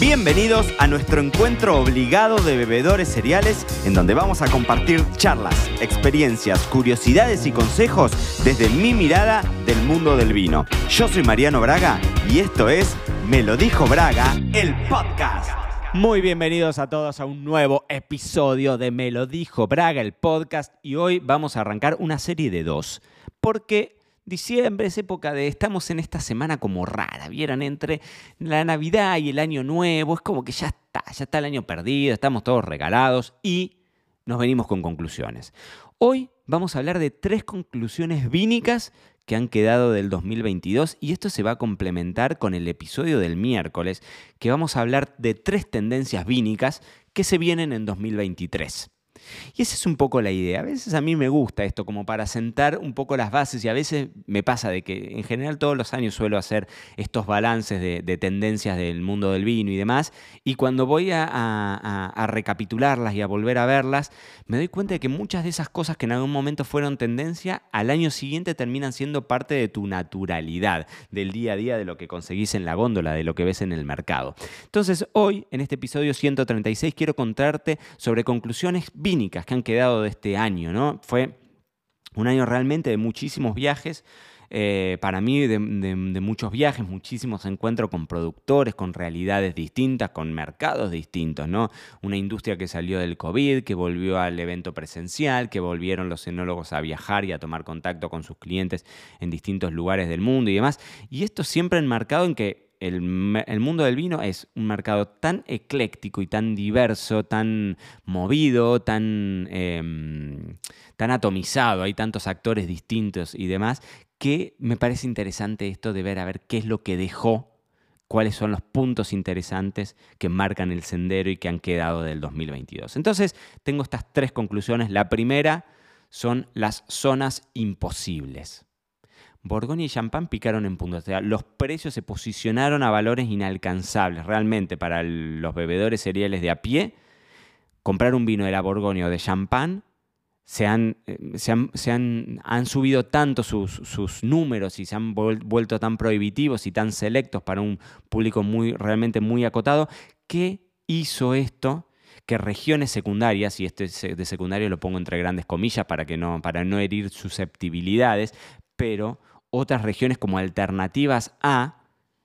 Bienvenidos a nuestro encuentro obligado de bebedores cereales, en donde vamos a compartir charlas, experiencias, curiosidades y consejos desde mi mirada del mundo del vino. Yo soy Mariano Braga y esto es Me lo dijo Braga, el podcast. Muy bienvenidos a todos a un nuevo episodio de Me lo dijo Braga, el podcast, y hoy vamos a arrancar una serie de dos, porque diciembre es época de, estamos en esta semana como rara, ¿vieron? Entre la Navidad y el Año Nuevo, es como que ya está, ya está el año perdido, estamos todos regalados y nos venimos con conclusiones. Hoy vamos a hablar de tres conclusiones vínicas que han quedado del 2022 y esto se va a complementar con el episodio del miércoles, que vamos a hablar de tres tendencias vínicas que se vienen en 2023. Y esa es un poco la idea. A veces a mí me gusta esto como para sentar un poco las bases y a veces me pasa de que en general todos los años suelo hacer estos balances de, tendencias del mundo del vino y demás y cuando voy a, recapitularlas y a volver a verlas me doy cuenta de que muchas de esas cosas que en algún momento fueron tendencia al año siguiente terminan siendo parte de tu naturalidad, del día a día, de lo que conseguís en la góndola, de lo que ves en el mercado. Entonces hoy en este episodio 136 quiero contarte sobre conclusiones que han quedado de este año, ¿no? Fue un año realmente de muchísimos viajes. Eh, para mí de, muchos viajes, muchísimos encuentros con productores, con realidades distintas, con mercados distintos, ¿no? Una industria que salió del COVID, que volvió al evento presencial, que volvieron los enólogos a viajar y a tomar contacto con sus clientes en distintos lugares del mundo y demás. Y esto siempre enmarcado en que el, mundo del vino es un mercado tan ecléctico y tan diverso, tan movido, tan, em, tan atomizado, hay tantos actores distintos y demás, que me parece interesante esto de ver a ver qué es lo que dejó, cuáles son los puntos interesantes que marcan el sendero y que han quedado del 2022. Entonces, tengo estas tres conclusiones. La primera son las zonas imposibles. Borgoña y Champán picaron en puntos. O sea, los precios se posicionaron a valores inalcanzables realmente para los bebedores cereales de a pie. Comprar un vino de la Borgoña o de Champán se han, eh, se han, han, subido tanto sus, sus, números y se han vuelto tan prohibitivos y tan selectos para un público muy, realmente muy acotado, que hizo esto que regiones secundarias, y este de secundario lo pongo entre grandes comillas para, que no, para no herir susceptibilidades, pero otras regiones como alternativas a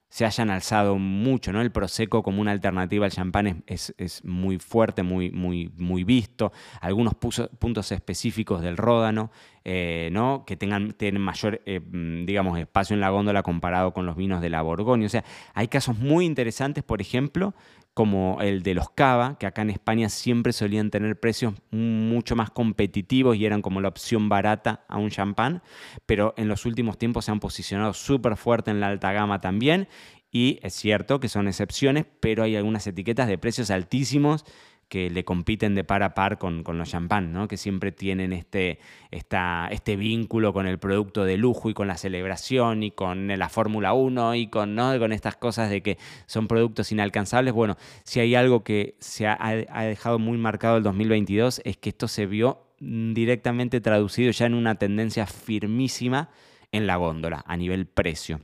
se hayan alzado mucho, ¿no? El Prosecco como una alternativa al champán es, muy fuerte, muy, visto. Algunos puntos específicos del Ródano, eh, ¿no? Que tengan, tienen mayor, eh, mm, digamos, espacio en la góndola comparado con los vinos de la Borgoña. O sea, hay casos muy interesantes, por ejemplo, como el de los cava, que acá en España siempre solían tener precios mucho más competitivos y eran como la opción barata a un champán, pero en los últimos tiempos se han posicionado súper fuerte en la alta gama también y es cierto que son excepciones, pero hay algunas etiquetas de precios altísimos que le compiten de par a par con, los champán, ¿no? que siempre tienen este, este vínculo con el producto de lujo y con la celebración y con la Fórmula 1 y con, ¿no? con estas cosas de que son productos inalcanzables. Bueno, si hay algo que se ha, ha dejado muy marcado el 2022 es que esto se vio directamente traducido ya en una tendencia firmísima en la góndola a nivel precio.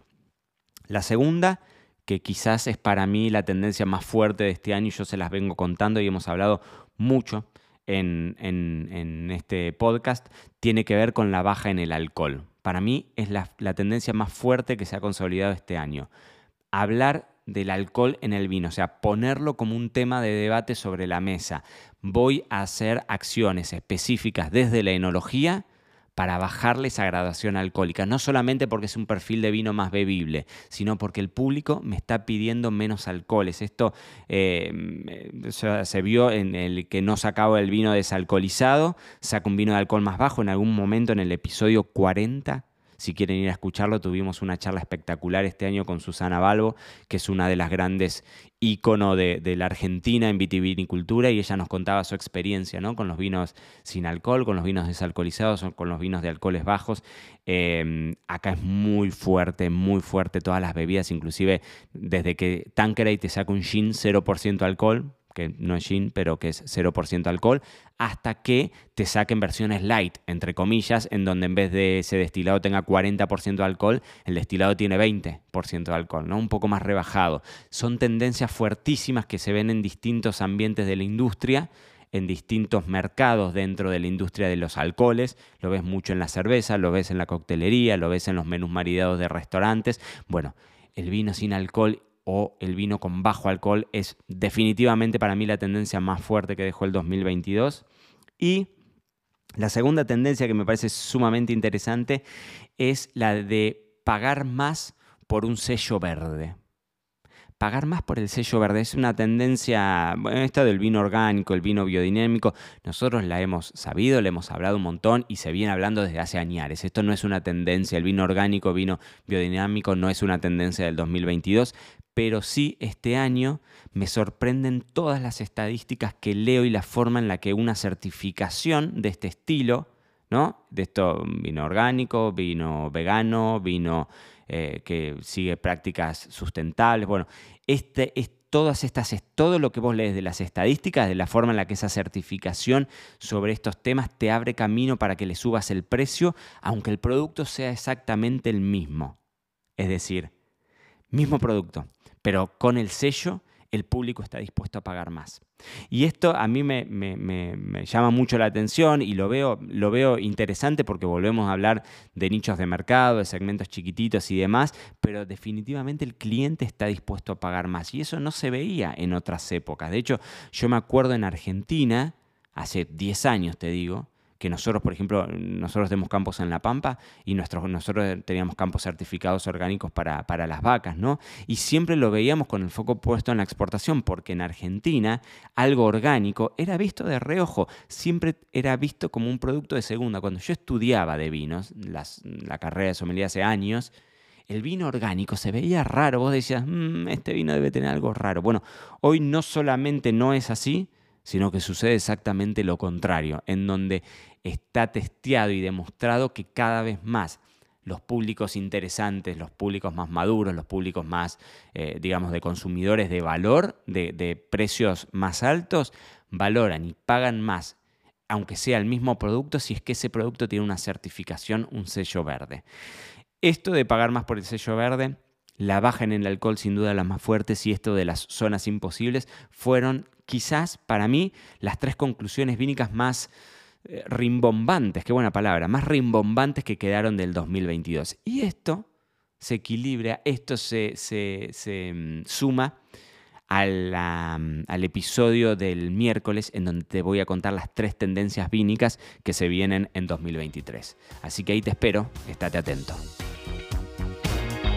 La segunda que quizás es para mí la tendencia más fuerte de este año y yo se las vengo contando y hemos hablado mucho en, este podcast, tiene que ver con la baja en el alcohol. Para mí es la, la tendencia más fuerte que se ha consolidado este año. Hablar del alcohol en el vino, o sea, ponerlo como un tema de debate sobre la mesa. Voy a hacer acciones específicas desde la enología para bajarle esa graduación alcohólica, no solamente porque es un perfil de vino más bebible, sino porque el público me está pidiendo menos alcoholes. Esto eh, se vio en el que no sacaba el vino desalcoholizado, saca un vino de alcohol más bajo en algún momento en el episodio 40 si quieren ir a escucharlo, tuvimos una charla espectacular este año con Susana Balbo, que es una de las grandes ícono de, la Argentina en vitivinicultura y ella nos contaba su experiencia ¿no? con los vinos sin alcohol, con los vinos desalcoholizados, con los vinos de alcoholes bajos. Em, acá es muy fuerte, muy fuerte todas las bebidas, inclusive desde que Tanqueray te saca un gin 0% alcohol, que no es gin, pero que es 0% alcohol, hasta que te saquen versiones light, entre comillas, en donde en vez de ese destilado tenga 40% de alcohol, el destilado tiene 20% de alcohol, ¿no? Un poco más rebajado. Son tendencias fuertísimas que se ven en distintos ambientes de la industria en distintos mercados dentro de la industria de los alcoholes. Lo ves mucho en la cerveza, lo ves en la coctelería, lo ves en los menús maridados de restaurantes. Bueno, el vino sin alcohol o el vino con bajo alcohol es definitivamente para mí la tendencia más fuerte que dejó el 2022. Y la segunda tendencia que me parece sumamente interesante es la de pagar más por un sello verde pagar más por el sello verde. Es una tendencia, bueno, esta del vino orgánico, el vino biodinámico, nosotros la hemos sabido, le hemos hablado un montón y se viene hablando desde hace años. Esto no es una tendencia, el vino orgánico, vino biodinámico no es una tendencia del 2022, pero sí este año me sorprenden todas las estadísticas que leo y la forma en la que una certificación de este estilo, ¿no? De esto, vino orgánico, vino vegano, vino eh, que sigue prácticas sustentables. Bueno, este, es, todas estas, es todo lo que vos lees de las estadísticas, de la forma en la que esa certificación sobre estos temas te abre camino para que le subas el precio, aunque el producto sea exactamente el mismo. Es decir, mismo producto, pero con el sello el público está dispuesto a pagar más. Y esto a mí me, llama mucho la atención y lo veo, lo veo interesante porque volvemos a hablar de nichos de mercado, de segmentos chiquititos y demás, pero definitivamente el cliente está dispuesto a pagar más. Y eso no se veía en otras épocas. De hecho, yo me acuerdo en Argentina, hace 10 años te digo, que nosotros, por ejemplo, nosotros tenemos campos en La Pampa y nosotros teníamos campos certificados orgánicos para, para, las vacas, ¿no? Y siempre lo veíamos con el foco puesto en la exportación, porque en Argentina algo orgánico era visto de reojo, siempre era visto como un producto de segunda. Cuando yo estudiaba de vinos, la carrera de sommelier hace años, el vino orgánico se veía raro, vos decías, mm, este vino debe tener algo raro. Bueno, hoy no solamente no es así, sino que sucede exactamente lo contrario, en donde está testeado y demostrado que cada vez más los públicos interesantes, los públicos más maduros, los públicos más, eh, digamos, de consumidores de valor, de, de precios más altos, valoran y pagan más, aunque sea el mismo producto, si es que ese producto tiene una certificación, un sello verde. Esto de pagar más por el sello verde, la baja en el alcohol sin duda las más fuertes y esto de las zonas imposibles fueron quizás para mí las tres conclusiones vínicas más eh, rimbombantes, qué buena palabra, más rimbombantes que quedaron del 2022. Y esto se equilibra, esto se, mm, suma mm, al episodio del miércoles en donde te voy a contar las tres tendencias vínicas que se vienen en 2023. Así que ahí te espero, estate atento.